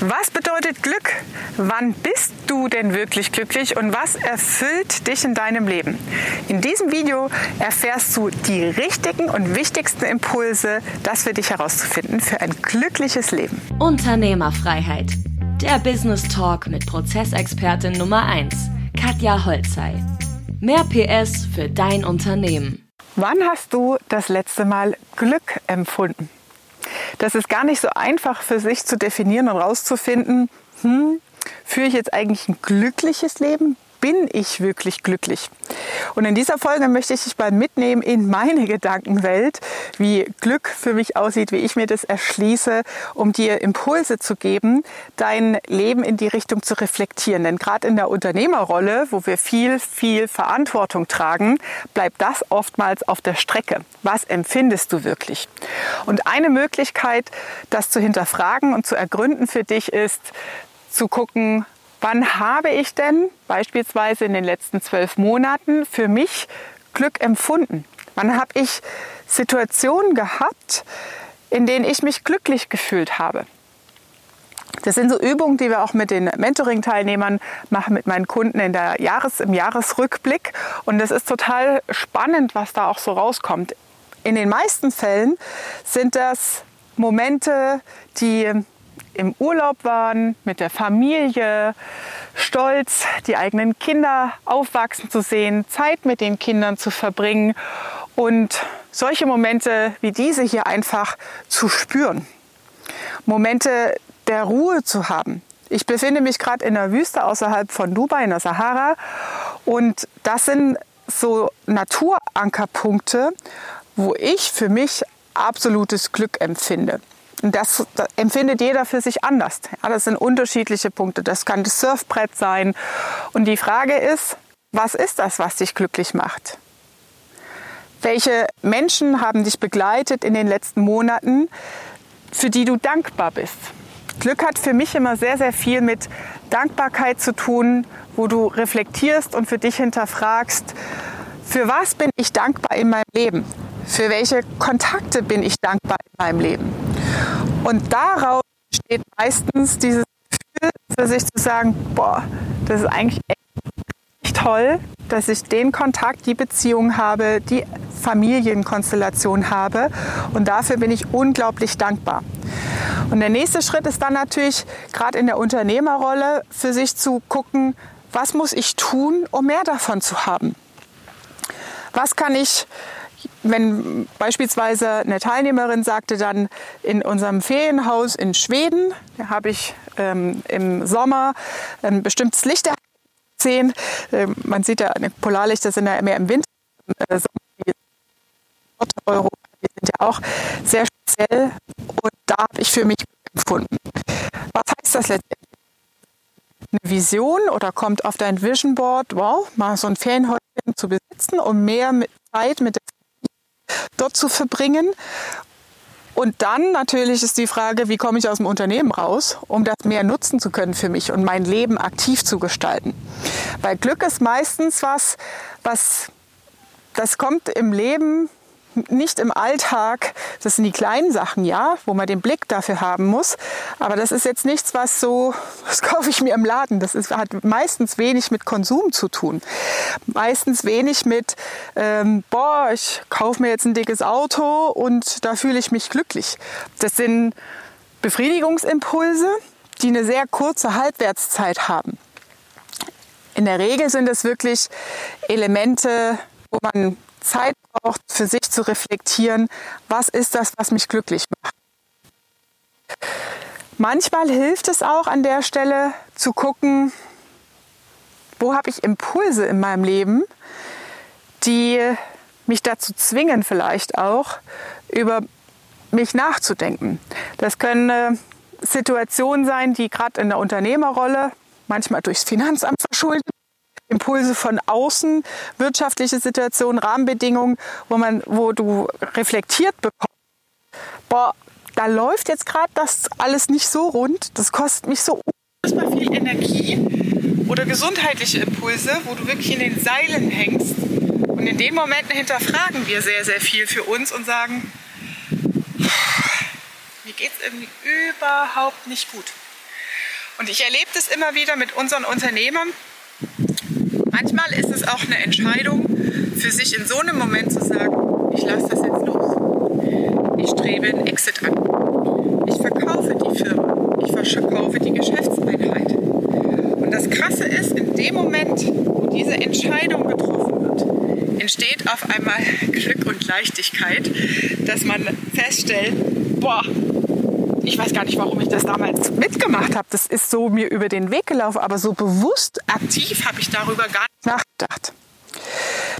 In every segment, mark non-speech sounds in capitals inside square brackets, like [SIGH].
Was bedeutet Glück? Wann bist du denn wirklich glücklich und was erfüllt dich in deinem Leben? In diesem Video erfährst du die richtigen und wichtigsten Impulse, das für dich herauszufinden für ein glückliches Leben. Unternehmerfreiheit. Der Business Talk mit Prozessexpertin Nummer 1, Katja Holzei. Mehr PS für dein Unternehmen. Wann hast du das letzte Mal Glück empfunden? Das ist gar nicht so einfach für sich zu definieren und rauszufinden, hm, führe ich jetzt eigentlich ein glückliches Leben? Bin ich wirklich glücklich? Und in dieser Folge möchte ich dich mal mitnehmen in meine Gedankenwelt, wie Glück für mich aussieht, wie ich mir das erschließe, um dir Impulse zu geben, dein Leben in die Richtung zu reflektieren. Denn gerade in der Unternehmerrolle, wo wir viel, viel Verantwortung tragen, bleibt das oftmals auf der Strecke. Was empfindest du wirklich? Und eine Möglichkeit, das zu hinterfragen und zu ergründen für dich ist, zu gucken, Wann habe ich denn beispielsweise in den letzten zwölf Monaten für mich Glück empfunden? Wann habe ich Situationen gehabt, in denen ich mich glücklich gefühlt habe? Das sind so Übungen, die wir auch mit den Mentoring-Teilnehmern machen, mit meinen Kunden in der Jahres-, im Jahresrückblick. Und es ist total spannend, was da auch so rauskommt. In den meisten Fällen sind das Momente, die im Urlaub waren, mit der Familie, stolz, die eigenen Kinder aufwachsen zu sehen, Zeit mit den Kindern zu verbringen und solche Momente wie diese hier einfach zu spüren. Momente der Ruhe zu haben. Ich befinde mich gerade in der Wüste außerhalb von Dubai, in der Sahara. Und das sind so Naturankerpunkte, wo ich für mich absolutes Glück empfinde. Das, das, empfindet jeder für sich anders. Ja, das sind unterschiedliche Punkte. Das kann das Surfbrett sein. Und die Frage ist, was ist das, was dich glücklich macht? Welche Menschen haben dich begleitet in den letzten Monaten, für die du dankbar bist? Glück hat für mich immer sehr, sehr viel mit Dankbarkeit zu tun, wo du reflektierst und für dich hinterfragst, für was bin ich dankbar in meinem Leben? Für welche Kontakte bin ich dankbar in meinem Leben? Und daraus steht meistens dieses Gefühl für sich zu sagen, boah, das ist eigentlich echt toll, dass ich den Kontakt, die Beziehung habe, die Familienkonstellation habe. Und dafür bin ich unglaublich dankbar. Und der nächste Schritt ist dann natürlich, gerade in der Unternehmerrolle, für sich zu gucken, was muss ich tun, um mehr davon zu haben? Was kann ich wenn beispielsweise eine Teilnehmerin sagte dann in unserem Ferienhaus in Schweden, habe ich ähm, im Sommer ein bestimmtes Licht gesehen. Ähm, man sieht ja, Polarlichter sind ja mehr im Winter. Äh, Europa, die sind ja auch sehr speziell und da habe ich für mich empfunden. Was heißt das letztendlich? Eine Vision oder kommt auf dein Vision Board, wow, mal so ein Ferienhäuschen zu besitzen, um mehr mit Zeit mit der dort zu verbringen. Und dann natürlich ist die Frage, wie komme ich aus dem Unternehmen raus, um das mehr nutzen zu können für mich und mein Leben aktiv zu gestalten. Weil Glück ist meistens was, was das kommt im Leben nicht im Alltag, das sind die kleinen Sachen, ja, wo man den Blick dafür haben muss. Aber das ist jetzt nichts, was so, das [LAUGHS] kaufe ich mir im Laden. Das ist, hat meistens wenig mit Konsum zu tun. Meistens wenig mit, ähm, boah, ich kaufe mir jetzt ein dickes Auto und da fühle ich mich glücklich. Das sind Befriedigungsimpulse, die eine sehr kurze Halbwertszeit haben. In der Regel sind es wirklich Elemente, wo man Zeit braucht, für sich zu reflektieren, was ist das, was mich glücklich macht. Manchmal hilft es auch an der Stelle zu gucken, wo habe ich Impulse in meinem Leben, die mich dazu zwingen vielleicht auch, über mich nachzudenken. Das können äh, Situationen sein, die gerade in der Unternehmerrolle manchmal durchs Finanzamt verschuldet Impulse von außen, wirtschaftliche Situationen, Rahmenbedingungen, wo man, wo du reflektiert bekommst. Boah, da läuft jetzt gerade das alles nicht so rund. Das kostet mich so unfassbar viel Energie oder gesundheitliche Impulse, wo du wirklich in den Seilen hängst. Und in den Momenten hinterfragen wir sehr, sehr viel für uns und sagen, mir geht es irgendwie überhaupt nicht gut. Und ich erlebe das immer wieder mit unseren Unternehmern. Manchmal ist es auch eine Entscheidung für sich in so einem Moment zu sagen, ich lasse das jetzt los. Ich strebe einen Exit an. Ich verkaufe die Firma. Ich verkaufe die Geschäftseinheit. Und das Krasse ist, in dem Moment, wo diese Entscheidung getroffen wird, entsteht auf einmal Glück und Leichtigkeit, dass man feststellt, boah, ich weiß gar nicht, warum ich das damals mitgemacht habe. Das ist so mir über den Weg gelaufen, aber so bewusst aktiv habe ich darüber gar nicht nachgedacht.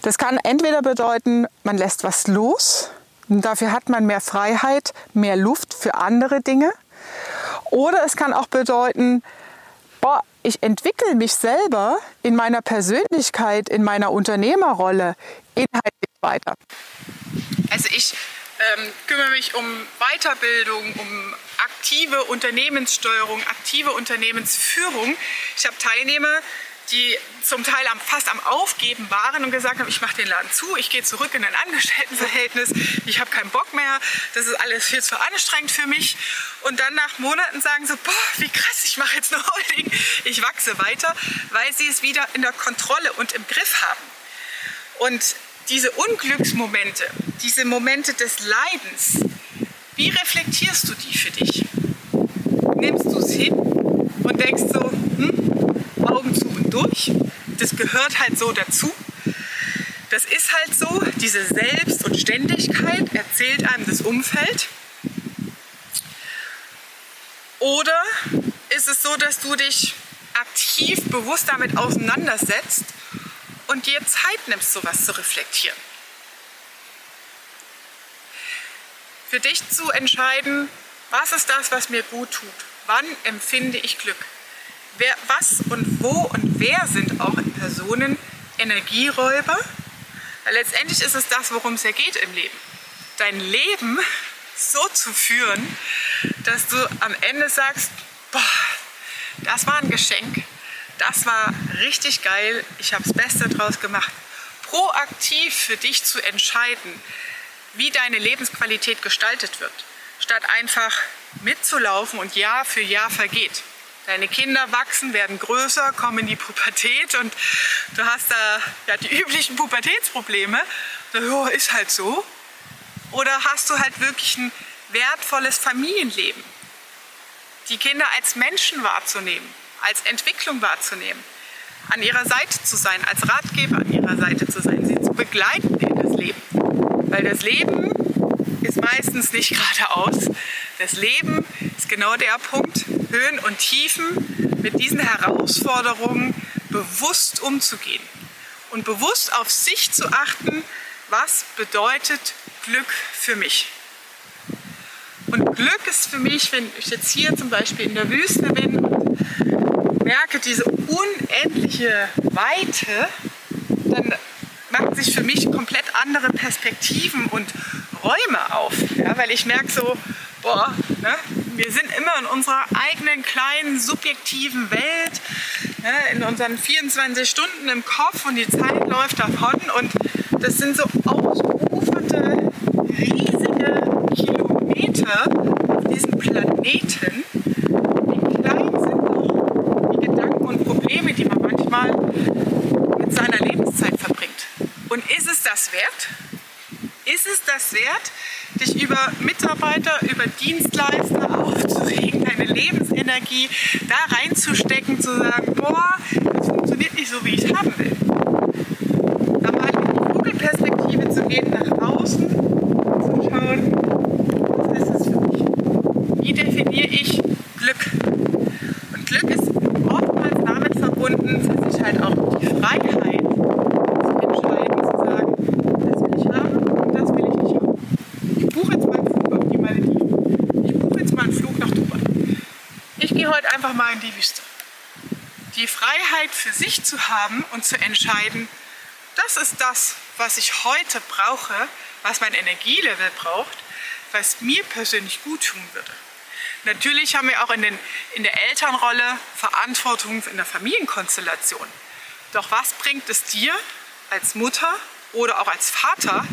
Das kann entweder bedeuten, man lässt was los, dafür hat man mehr Freiheit, mehr Luft für andere Dinge. Oder es kann auch bedeuten, boah, ich entwickle mich selber in meiner Persönlichkeit, in meiner Unternehmerrolle inhaltlich weiter. Also ich ähm, kümmere mich um Weiterbildung, um aktive Unternehmenssteuerung, aktive Unternehmensführung. Ich habe Teilnehmer, die zum Teil am, fast am Aufgeben waren und gesagt haben, ich mache den Laden zu, ich gehe zurück in ein Angestelltenverhältnis, ich habe keinen Bock mehr, das ist alles viel zu anstrengend für mich. Und dann nach Monaten sagen sie, boah, wie krass, ich mache jetzt eine [LAUGHS] Holding, ich wachse weiter, weil sie es wieder in der Kontrolle und im Griff haben. Und diese Unglücksmomente, diese Momente des Leidens, wie reflektierst du die für dich? Nimmst du es hin und denkst so, hm, Augen zu und durch, das gehört halt so dazu. Das ist halt so, diese Selbst- und Ständigkeit erzählt einem das Umfeld. Oder ist es so, dass du dich aktiv, bewusst damit auseinandersetzt und dir Zeit nimmst, sowas zu reflektieren. Für dich zu entscheiden, was ist das, was mir gut tut? Wann empfinde ich Glück? Wer, was und wo und wer sind auch in Personen Energieräuber? Weil letztendlich ist es das, worum es ja geht im Leben. Dein Leben so zu führen, dass du am Ende sagst, boah, das war ein Geschenk, das war richtig geil, ich habe das Beste draus gemacht. Proaktiv für dich zu entscheiden, wie deine Lebensqualität gestaltet wird, statt einfach mitzulaufen und Jahr für Jahr vergeht. Deine Kinder wachsen, werden größer, kommen in die Pubertät und du hast da ja, die üblichen Pubertätsprobleme. So, ist halt so. Oder hast du halt wirklich ein wertvolles Familienleben? Die Kinder als Menschen wahrzunehmen, als Entwicklung wahrzunehmen, an ihrer Seite zu sein, als Ratgeber an ihrer Seite zu sein, sie zu begleiten in das Leben. Weil das Leben ist meistens nicht [LAUGHS] geradeaus. Das Leben ist genau der Punkt, Höhen und Tiefen mit diesen Herausforderungen bewusst umzugehen und bewusst auf sich zu achten, was bedeutet Glück für mich. Und Glück ist für mich, wenn ich jetzt hier zum Beispiel in der Wüste bin und merke diese unendliche Weite, dann machen sich für mich komplett andere Perspektiven und Räume auf. Ja, weil ich merke so, boah, ne, wir sind immer in unserer eigenen kleinen subjektiven Welt, ne, in unseren 24 Stunden im Kopf und die Zeit läuft davon und das sind so ausufernde, riesige Kilometer auf diesem Planeten. Wie klein sind doch die Gedanken und Probleme, die man manchmal mit seiner Lebenszeit verbringt. Und ist es das wert? Ist es das wert, dich über Mitarbeiter, über Dienstleister aufzuregen, deine Lebensenergie da reinzustecken, zu sagen, boah, das funktioniert nicht so, wie ich es haben will. Da mal in die Vogelperspektive zu gehen, nach außen, zu schauen, was ist es für mich? Wie definiere ich Glück? Und Glück ist oftmals damit verbunden, dass ich halt auch die Freiheit zu entscheiden, zu sagen, das will ich haben und das will ich nicht haben. Ich buche jetzt mal einen Flug auf die Malediven. Ich buche jetzt mal einen Flug nach Dubai. Ich gehe heute einfach mal in die Wüste. Die Freiheit für sich zu haben und zu entscheiden, das ist das, was ich heute brauche, was mein Energielevel braucht, was mir persönlich gut tun würde. Natürlich haben wir auch in, den, in der Elternrolle Verantwortung in der Familienkonstellation. Doch was bringt es dir als Mutter oder auch als Vater,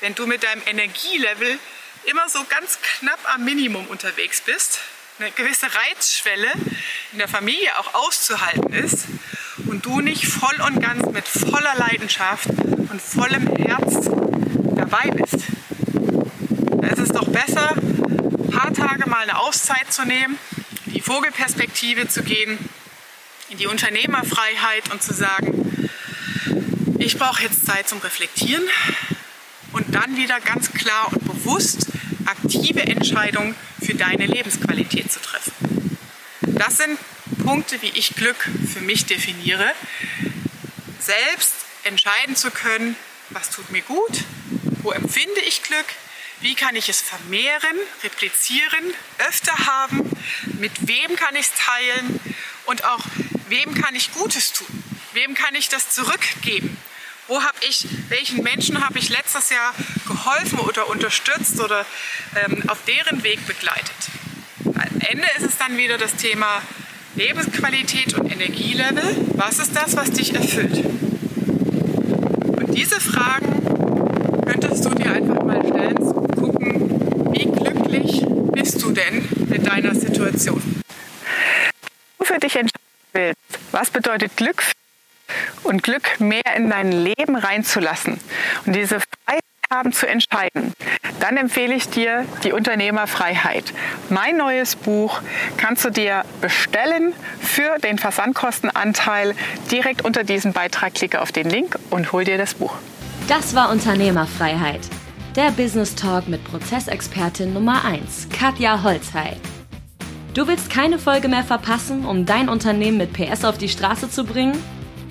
wenn du mit deinem Energielevel immer so ganz knapp am Minimum unterwegs bist, eine gewisse Reizschwelle, in der Familie auch auszuhalten ist und du nicht voll und ganz mit voller Leidenschaft und vollem Herz dabei bist. Da ist es doch besser, ein paar Tage mal eine Auszeit zu nehmen, in die Vogelperspektive zu gehen, in die Unternehmerfreiheit und zu sagen, ich brauche jetzt Zeit zum Reflektieren und dann wieder ganz klar und bewusst aktive Entscheidungen für deine Lebensqualität zu treffen. Das sind Punkte, wie ich Glück für mich definiere. Selbst entscheiden zu können, was tut mir gut, wo empfinde ich Glück, wie kann ich es vermehren, replizieren, öfter haben, mit wem kann ich es teilen und auch wem kann ich Gutes tun, wem kann ich das zurückgeben. Wo habe ich, welchen Menschen habe ich letztes Jahr geholfen oder unterstützt oder ähm, auf deren Weg begleitet? Am Ende ist es dann wieder das Thema Lebensqualität und Energielevel. Was ist das, was dich erfüllt? Und diese Fragen könntest du dir einfach mal stellen, zu gucken, wie glücklich bist du denn mit deiner Situation? Du für dich entscheiden willst, was bedeutet Glück und Glück mehr in dein Leben reinzulassen und diese Freiheit haben zu entscheiden, dann empfehle ich dir die Unternehmerfreiheit. Mein neues Buch kannst du dir bestellen für den Versandkostenanteil. Direkt unter diesem Beitrag klicke auf den Link und hol dir das Buch. Das war Unternehmerfreiheit. Der Business Talk mit Prozessexpertin Nummer 1, Katja Holzhey. Du willst keine Folge mehr verpassen, um dein Unternehmen mit PS auf die Straße zu bringen?